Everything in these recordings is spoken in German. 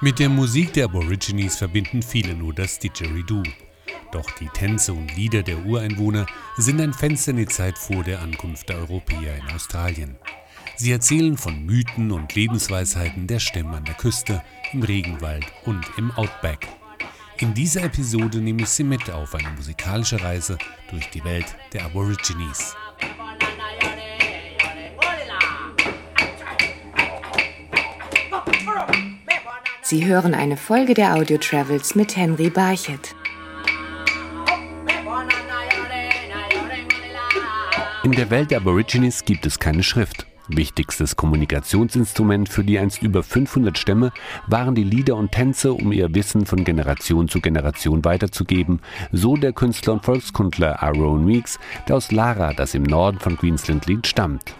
Mit der Musik der Aborigines verbinden viele nur das Didgeridoo. Doch die Tänze und Lieder der Ureinwohner sind ein Fenster in die Zeit vor der Ankunft der Europäer in Australien. Sie erzählen von Mythen und Lebensweisheiten der Stämme an der Küste, im Regenwald und im Outback. In dieser Episode nehme ich Sie mit auf eine musikalische Reise durch die Welt der Aborigines. Sie hören eine Folge der Audio Travels mit Henry Barchett. In der Welt der Aborigines gibt es keine Schrift. Wichtigstes Kommunikationsinstrument für die einst über 500 Stämme waren die Lieder und Tänze, um ihr Wissen von Generation zu Generation weiterzugeben, so der Künstler und Volkskundler Aaron Weeks, der aus Lara, das im Norden von Queensland liegt, stammt.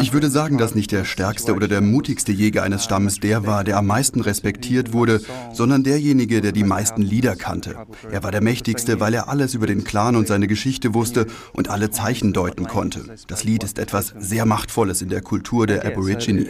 Ich würde sagen, dass nicht der stärkste oder der mutigste Jäger eines Stammes der war, der am meisten respektiert wurde, sondern derjenige, der die meisten Lieder kannte. Er war der mächtigste, weil er alles über den Clan und seine Geschichte wusste und alle Zeichen deuten konnte konnte. Das Lied ist etwas sehr Machtvolles in der Kultur der Aborigines.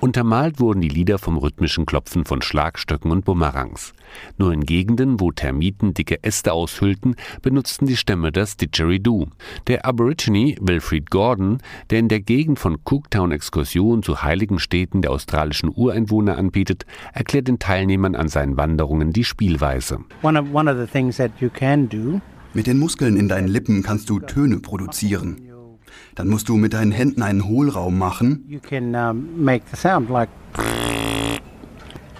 Untermalt wurden die Lieder vom rhythmischen Klopfen von Schlagstöcken und Bumerangs. Nur in Gegenden, wo Termiten dicke Äste aushüllten, benutzten die Stämme das Didgeridoo. Der Aborigine Wilfried Gordon, der in der Gegend von Cooktown Exkursionen zu heiligen Städten der australischen Ureinwohner anbietet, erklärt den Teilnehmern an seinen Wanderungen die Spielweise. One of, one of mit den Muskeln in deinen Lippen kannst du Töne produzieren. Dann musst du mit deinen Händen einen Hohlraum machen. You can make the sound like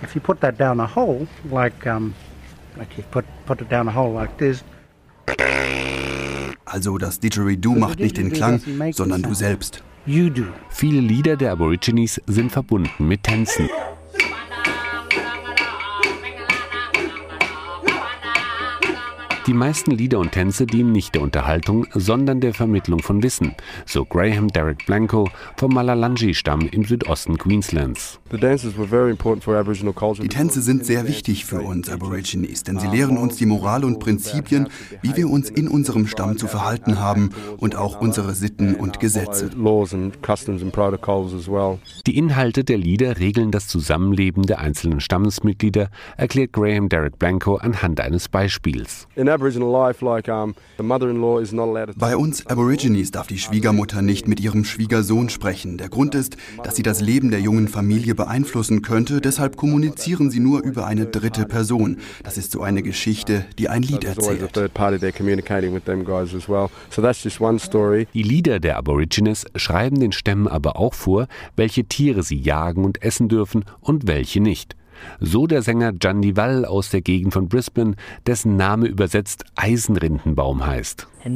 if you put that down a hole like like you put put it down a hole like this. Also das Didgeridoo macht nicht den Klang, sondern du selbst. Viele Lieder der Aborigines sind verbunden mit Tänzen. Die meisten Lieder und Tänze dienen nicht der Unterhaltung, sondern der Vermittlung von Wissen, so Graham Derek Blanco vom Malalanji-Stamm im Südosten Queenslands. Die Tänze sind sehr wichtig für uns Aborigines, denn sie lehren uns die Moral und Prinzipien, wie wir uns in unserem Stamm zu verhalten haben und auch unsere Sitten und Gesetze. Die Inhalte der Lieder regeln das Zusammenleben der einzelnen Stammesmitglieder, erklärt Graham Derek Blanco anhand eines Beispiels. Bei uns Aborigines darf die Schwiegermutter nicht mit ihrem Schwiegersohn sprechen. Der Grund ist, dass sie das Leben der jungen Familie beeinflussen könnte. Deshalb kommunizieren sie nur über eine dritte Person. Das ist so eine Geschichte, die ein Lied erzählt. Die Lieder der Aborigines schreiben den Stämmen aber auch vor, welche Tiere sie jagen und essen dürfen und welche nicht. So der Sänger Jandival aus der Gegend von Brisbane, dessen Name übersetzt Eisenrindenbaum heißt. Die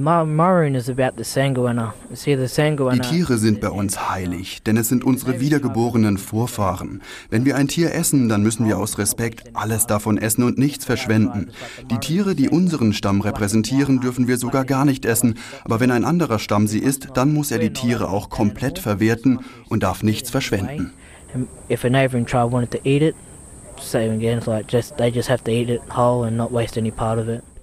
Tiere sind bei uns heilig, denn es sind unsere wiedergeborenen Vorfahren. Wenn wir ein Tier essen, dann müssen wir aus Respekt alles davon essen und nichts verschwenden. Die Tiere, die unseren Stamm repräsentieren, dürfen wir sogar gar nicht essen, aber wenn ein anderer Stamm sie isst, dann muss er die Tiere auch komplett verwerten und darf nichts verschwenden. If a neighboring tribe wanted to eat it,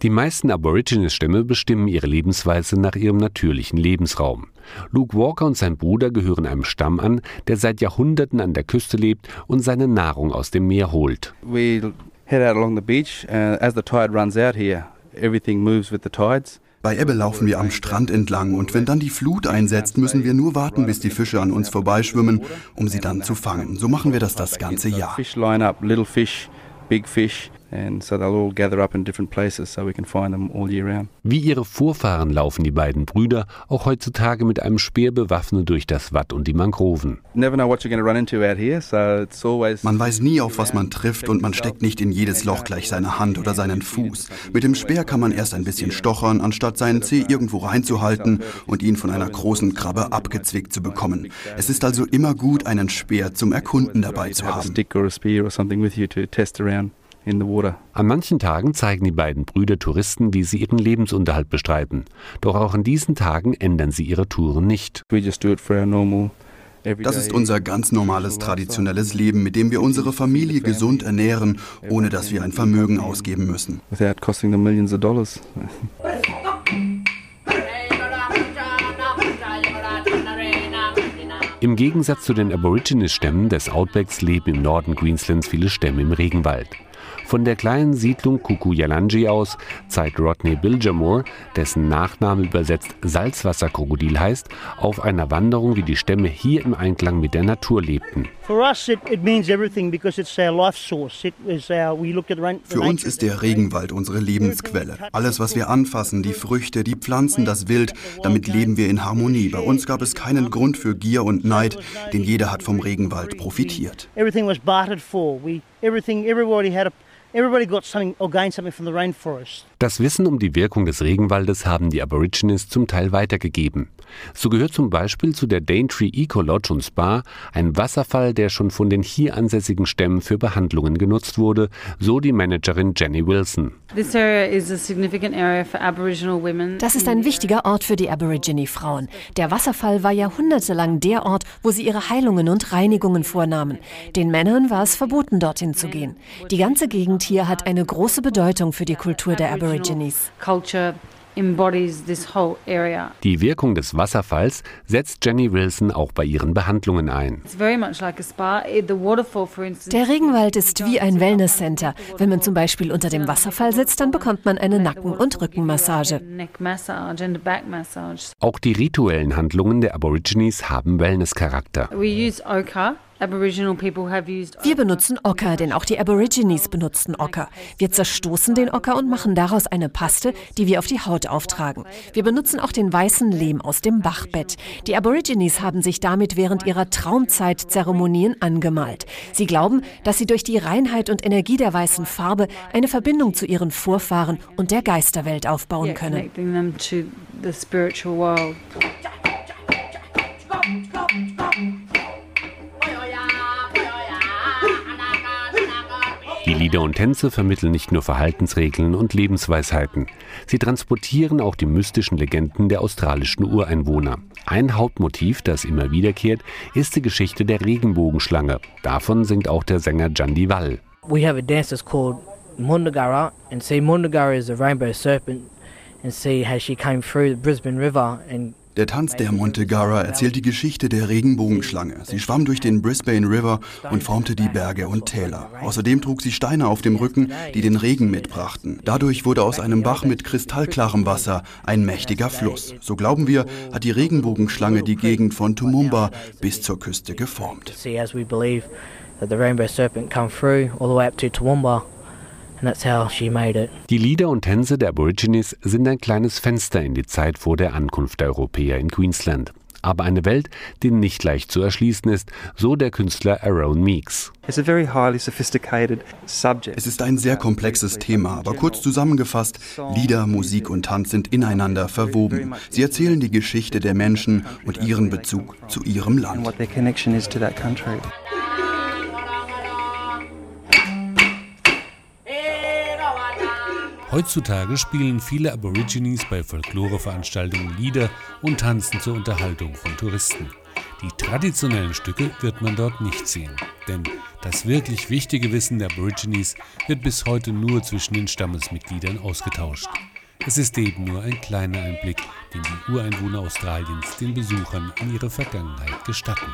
die meisten Aborigines-Stämme bestimmen ihre Lebensweise nach ihrem natürlichen Lebensraum. Luke Walker und sein Bruder gehören einem Stamm an, der seit Jahrhunderten an der Küste lebt und seine Nahrung aus dem Meer holt. We head out along the beach. Uh, as the tide runs out here, everything moves with the tides. Bei Ebbe laufen wir am Strand entlang und wenn dann die Flut einsetzt, müssen wir nur warten, bis die Fische an uns vorbeischwimmen, um sie dann zu fangen. So machen wir das das ganze Jahr. Wie ihre Vorfahren laufen die beiden Brüder auch heutzutage mit einem Speer bewaffnet durch das Watt und die Mangroven. Man weiß nie, auf was man trifft und man steckt nicht in jedes Loch gleich seine Hand oder seinen Fuß. Mit dem Speer kann man erst ein bisschen stochern, anstatt seinen Zeh irgendwo reinzuhalten und ihn von einer großen Krabbe abgezwickt zu bekommen. Es ist also immer gut, einen Speer zum Erkunden dabei zu haben. An manchen Tagen zeigen die beiden Brüder Touristen, wie sie ihren Lebensunterhalt bestreiten. Doch auch an diesen Tagen ändern sie ihre Touren nicht. Das ist unser ganz normales traditionelles Leben, mit dem wir unsere Familie gesund ernähren, ohne dass wir ein Vermögen ausgeben müssen. Im Gegensatz zu den Aborigines-Stämmen des Outbacks leben im Norden Queenslands viele Stämme im Regenwald. Von der kleinen Siedlung Kukuyalanji aus zeigt Rodney Bilgermore, dessen Nachname übersetzt Salzwasserkrokodil heißt, auf einer Wanderung, wie die Stämme hier im Einklang mit der Natur lebten. Für uns ist der Regenwald unsere Lebensquelle. Alles, was wir anfassen, die Früchte, die Pflanzen, das Wild, damit leben wir in Harmonie. Bei uns gab es keinen Grund für Gier und Neid, denn jeder hat vom Regenwald profitiert. Everything was bartered for. We, everything, everybody had a das Wissen um die Wirkung des Regenwaldes haben die Aborigines zum Teil weitergegeben. So gehört zum Beispiel zu der Daintree Eco Lodge und Spa ein Wasserfall, der schon von den hier ansässigen Stämmen für Behandlungen genutzt wurde, so die Managerin Jenny Wilson. Das ist ein wichtiger Ort für die Aborigine-Frauen. Der Wasserfall war jahrhundertelang der Ort, wo sie ihre Heilungen und Reinigungen vornahmen. Den Männern war es verboten, dorthin zu gehen. Die ganze Gegend hier hat eine große Bedeutung für die Kultur der Aborigines. Die Wirkung des Wasserfalls setzt Jenny Wilson auch bei ihren Behandlungen ein. Der Regenwald ist wie ein Wellnesscenter. Wenn man zum Beispiel unter dem Wasserfall sitzt, dann bekommt man eine Nacken- und Rückenmassage. Auch die rituellen Handlungen der Aborigines haben Wellnesscharakter. Wir benutzen Ocker, denn auch die Aborigines benutzen Ocker. Wir zerstoßen den Ocker und machen daraus eine Paste, die wir auf die Haut auftragen. Wir benutzen auch den weißen Lehm aus dem Bachbett. Die Aborigines haben sich damit während ihrer Traumzeitzeremonien angemalt. Sie glauben, dass sie durch die Reinheit und Energie der weißen Farbe eine Verbindung zu ihren Vorfahren und der Geisterwelt aufbauen können. Lieder und Tänze vermitteln nicht nur Verhaltensregeln und Lebensweisheiten. Sie transportieren auch die mystischen Legenden der australischen Ureinwohner. Ein Hauptmotiv, das immer wiederkehrt, ist die Geschichte der Regenbogenschlange. Davon singt auch der Sänger Jandi Wall. We have a dance that's called Mundagara and say Mundagara is a rainbow serpent and say how she came through the Brisbane River and der Tanz der Montegara erzählt die Geschichte der Regenbogenschlange. Sie schwamm durch den Brisbane River und formte die Berge und Täler. Außerdem trug sie Steine auf dem Rücken, die den Regen mitbrachten. Dadurch wurde aus einem Bach mit kristallklarem Wasser ein mächtiger Fluss. So glauben wir, hat die Regenbogenschlange die Gegend von Tumumba bis zur Küste geformt. That the rainbow serpent come through all the way up to Toowoomba die Lieder und Tänze der Aborigines sind ein kleines Fenster in die Zeit vor der Ankunft der Europäer in Queensland. Aber eine Welt, die nicht leicht zu erschließen ist, so der Künstler Aaron Meeks. Es ist ein sehr komplexes Thema, aber kurz zusammengefasst, Lieder, Musik und Tanz sind ineinander verwoben. Sie erzählen die Geschichte der Menschen und ihren Bezug zu ihrem Land. Heutzutage spielen viele Aborigines bei Folkloreveranstaltungen Lieder und tanzen zur Unterhaltung von Touristen. Die traditionellen Stücke wird man dort nicht sehen, denn das wirklich wichtige Wissen der Aborigines wird bis heute nur zwischen den Stammesmitgliedern ausgetauscht. Es ist eben nur ein kleiner Einblick, den die Ureinwohner Australiens den Besuchern in ihre Vergangenheit gestatten.